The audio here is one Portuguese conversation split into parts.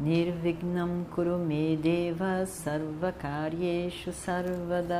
Nirvignam Kurume Deva Sarvakaryeshu Sarvada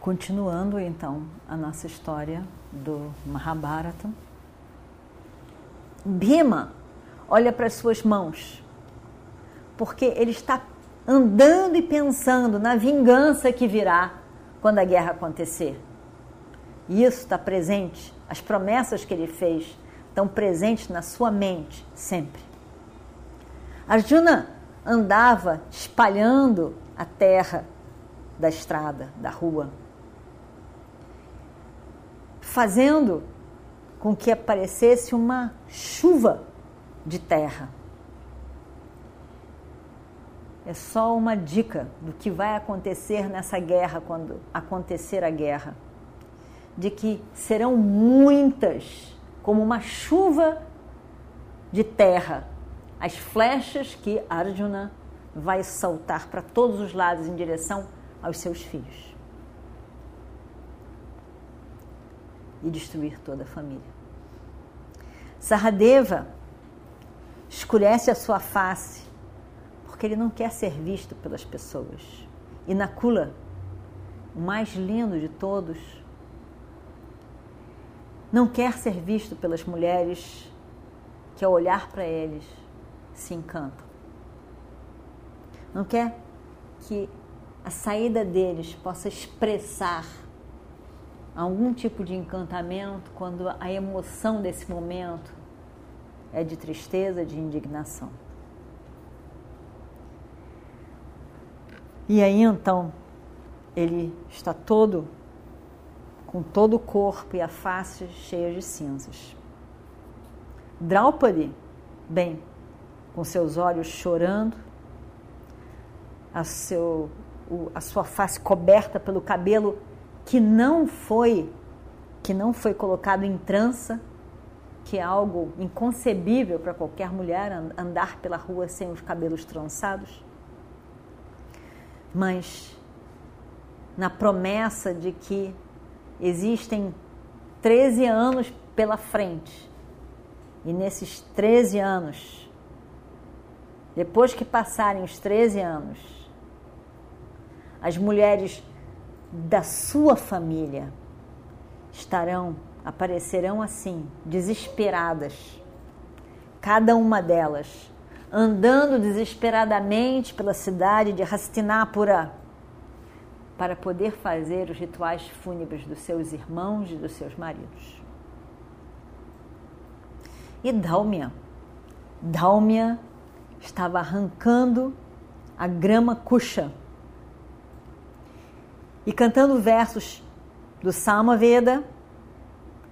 Continuando então a nossa história do Mahabharata. Bhima olha para as suas mãos, porque ele está andando e pensando na vingança que virá quando a guerra acontecer. Isso está presente, as promessas que ele fez estão presentes na sua mente sempre. Arjuna andava espalhando a terra da estrada, da rua, fazendo com que aparecesse uma chuva de terra. É só uma dica do que vai acontecer nessa guerra quando acontecer a guerra. De que serão muitas, como uma chuva de terra, as flechas que Arjuna vai saltar para todos os lados em direção aos seus filhos. E destruir toda a família. Saradeva escurece a sua face porque ele não quer ser visto pelas pessoas. E Nakula, o mais lindo de todos, não quer ser visto pelas mulheres que ao olhar para eles se encantam. Não quer que a saída deles possa expressar algum tipo de encantamento quando a emoção desse momento é de tristeza, de indignação. E aí então ele está todo com todo o corpo e a face cheia de cinzas. Draupadi, bem, com seus olhos chorando, a, seu, a sua face coberta pelo cabelo que não foi que não foi colocado em trança, que é algo inconcebível para qualquer mulher andar pela rua sem os cabelos trançados. Mas na promessa de que existem 13 anos pela frente. E nesses 13 anos, depois que passarem os 13 anos, as mulheres da sua família estarão, aparecerão assim, desesperadas, cada uma delas, andando desesperadamente pela cidade de Hastinapura para poder fazer os rituais fúnebres dos seus irmãos e dos seus maridos. E Dálmia, Dálmia estava arrancando a grama cuxa e cantando versos do Samaveda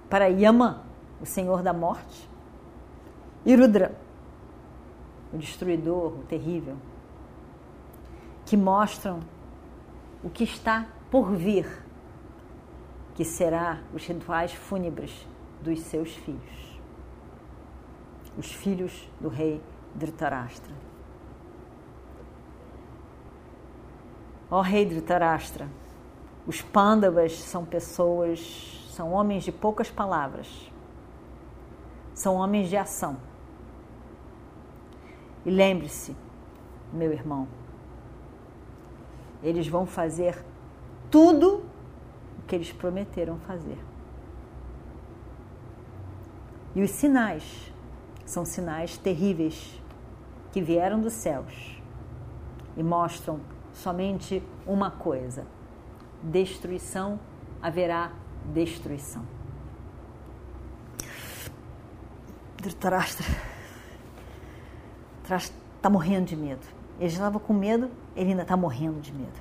para Yama, o Senhor da Morte, e Rudra, o destruidor, o terrível, que mostram o que está por vir, que será os rituais fúnebres dos seus filhos, os filhos do rei Dhritarashtra. Ó rei Dhritarashtra, os Pandavas são pessoas, são homens de poucas palavras, são homens de ação. E lembre-se, meu irmão, eles vão fazer tudo o que eles prometeram fazer. E os sinais são sinais terríveis que vieram dos céus e mostram somente uma coisa: destruição, haverá destruição. Dhritarashtra está morrendo de medo. Ele já estava com medo, ele ainda está morrendo de medo.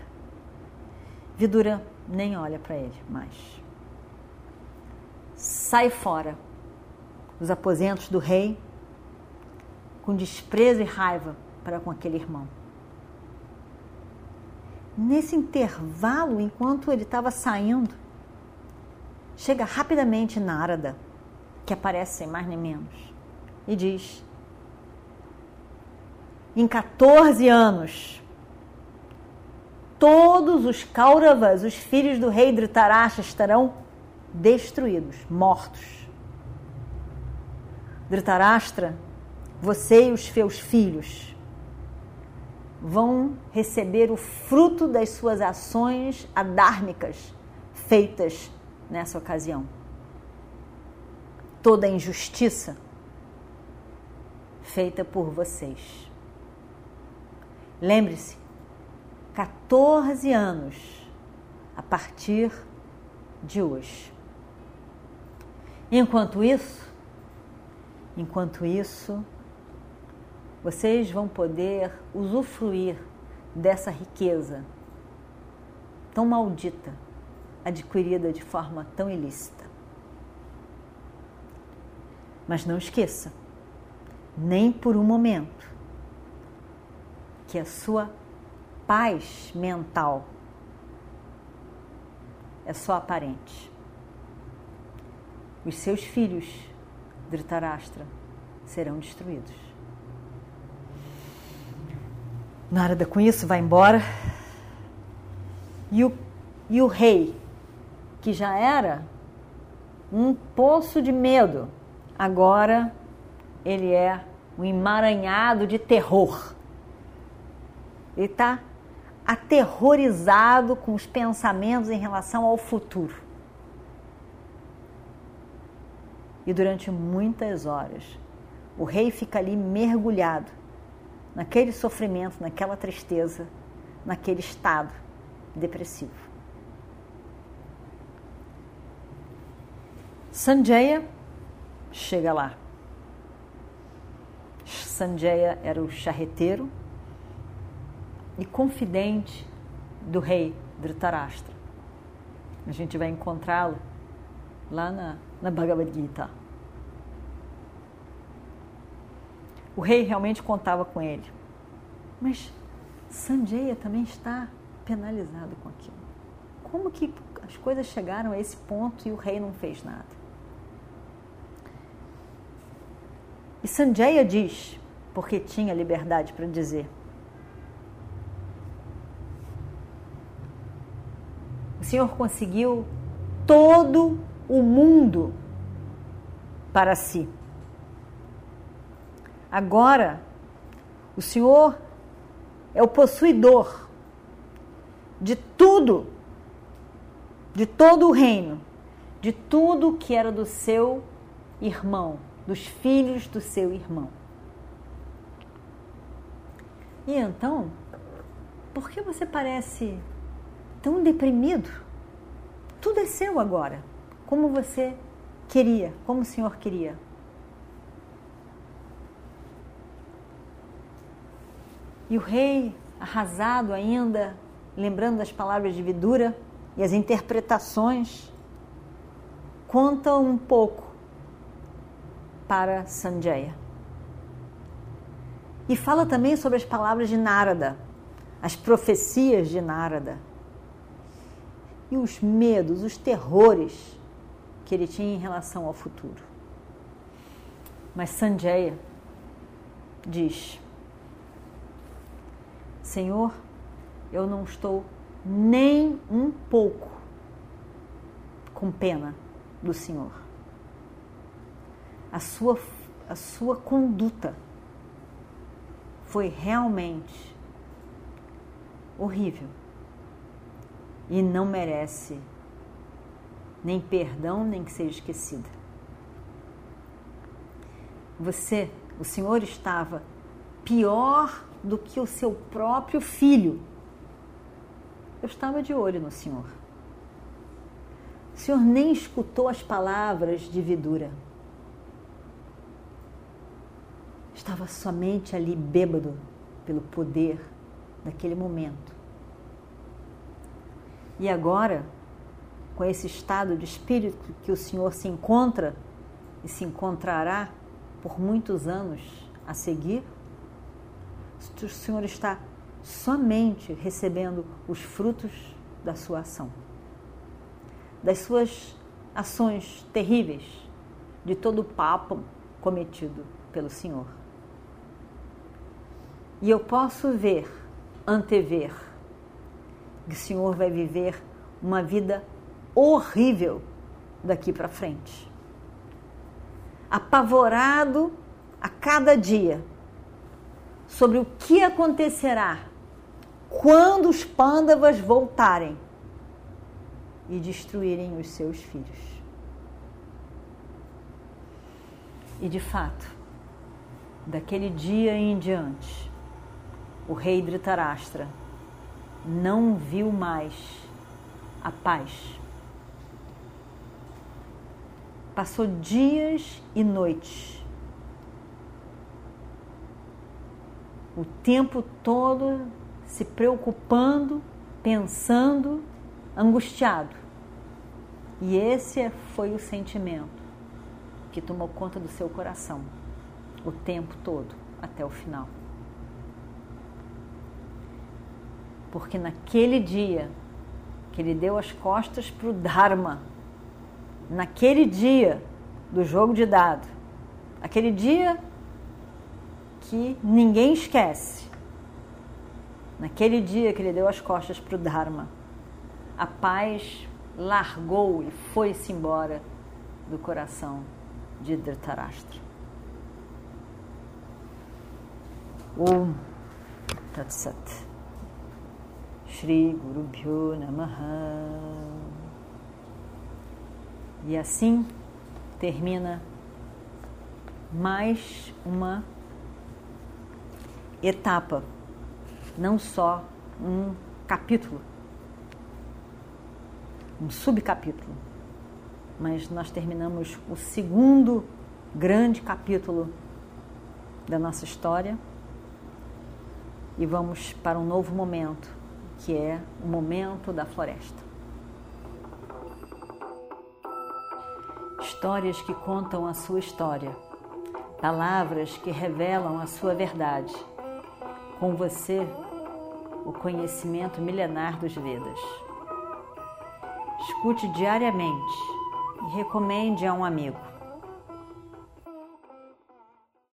Vidura nem olha para ele mais. Sai fora dos aposentos do rei com desprezo e raiva para com aquele irmão. Nesse intervalo, enquanto ele estava saindo, chega rapidamente Narada, que aparece sem mais nem menos, e diz: Em 14 anos, todos os Kauravas, os filhos do rei Dhritarashtra, estarão destruídos, mortos. Dhritarashtra, você e os seus filhos vão receber o fruto das suas ações adármicas feitas nessa ocasião. Toda a injustiça feita por vocês. Lembre-se, 14 anos a partir de hoje. Enquanto isso, enquanto isso, vocês vão poder usufruir dessa riqueza tão maldita, adquirida de forma tão ilícita. Mas não esqueça, nem por um momento, que a sua paz mental é só aparente. Os seus filhos, Dhritarashtra, serão destruídos. Narada com isso vai embora. E o, e o rei, que já era um poço de medo, agora ele é um emaranhado de terror. Ele está aterrorizado com os pensamentos em relação ao futuro. E durante muitas horas, o rei fica ali mergulhado naquele sofrimento, naquela tristeza, naquele estado depressivo. Sanjaya chega lá. Sanjaya era o charreteiro e confidente do rei Dhritarashtra. A gente vai encontrá-lo lá na, na Bhagavad Gita. O rei realmente contava com ele. Mas Sanjaya também está penalizado com aquilo. Como que as coisas chegaram a esse ponto e o rei não fez nada? E Sanjaya diz, porque tinha liberdade para dizer, Senhor conseguiu todo o mundo para si. Agora, o Senhor é o possuidor de tudo, de todo o reino, de tudo que era do seu irmão, dos filhos do seu irmão. E então, por que você parece tão deprimido. Tudo é seu agora, como você queria, como o Senhor queria. E o rei, arrasado ainda, lembrando das palavras de Vidura e as interpretações, conta um pouco para Sanjaya. E fala também sobre as palavras de Narada, as profecias de Narada e os medos, os terrores que ele tinha em relação ao futuro. Mas Sanjaya diz: Senhor, eu não estou nem um pouco com pena do Senhor. A sua, a sua conduta foi realmente horrível e não merece nem perdão, nem que seja esquecida. Você, o Senhor estava pior do que o seu próprio filho. Eu estava de olho no Senhor. O Senhor nem escutou as palavras de Vidura. Estava somente ali bêbado pelo poder daquele momento. E agora, com esse estado de espírito que o Senhor se encontra e se encontrará por muitos anos a seguir, o Senhor está somente recebendo os frutos da sua ação, das suas ações terríveis, de todo o papo cometido pelo Senhor. E eu posso ver, antever, o Senhor vai viver uma vida horrível daqui para frente. Apavorado a cada dia sobre o que acontecerá quando os pândavas voltarem e destruírem os seus filhos. E de fato, daquele dia em diante, o rei Dhritarashtra não viu mais a paz. Passou dias e noites, o tempo todo se preocupando, pensando, angustiado. E esse foi o sentimento que tomou conta do seu coração o tempo todo, até o final. Porque naquele dia que ele deu as costas para o Dharma, naquele dia do jogo de dado, aquele dia que ninguém esquece, naquele dia que ele deu as costas para o Dharma, a paz largou e foi-se embora do coração de Dhritarashtra. Om Tat Sat. Shri Guru Bhyo Namaha. E assim termina mais uma etapa, não só um capítulo, um subcapítulo, mas nós terminamos o segundo grande capítulo da nossa história e vamos para um novo momento que é o momento da floresta. Histórias que contam a sua história, palavras que revelam a sua verdade. Com você, o conhecimento milenar dos Vedas. Escute diariamente e recomende a um amigo.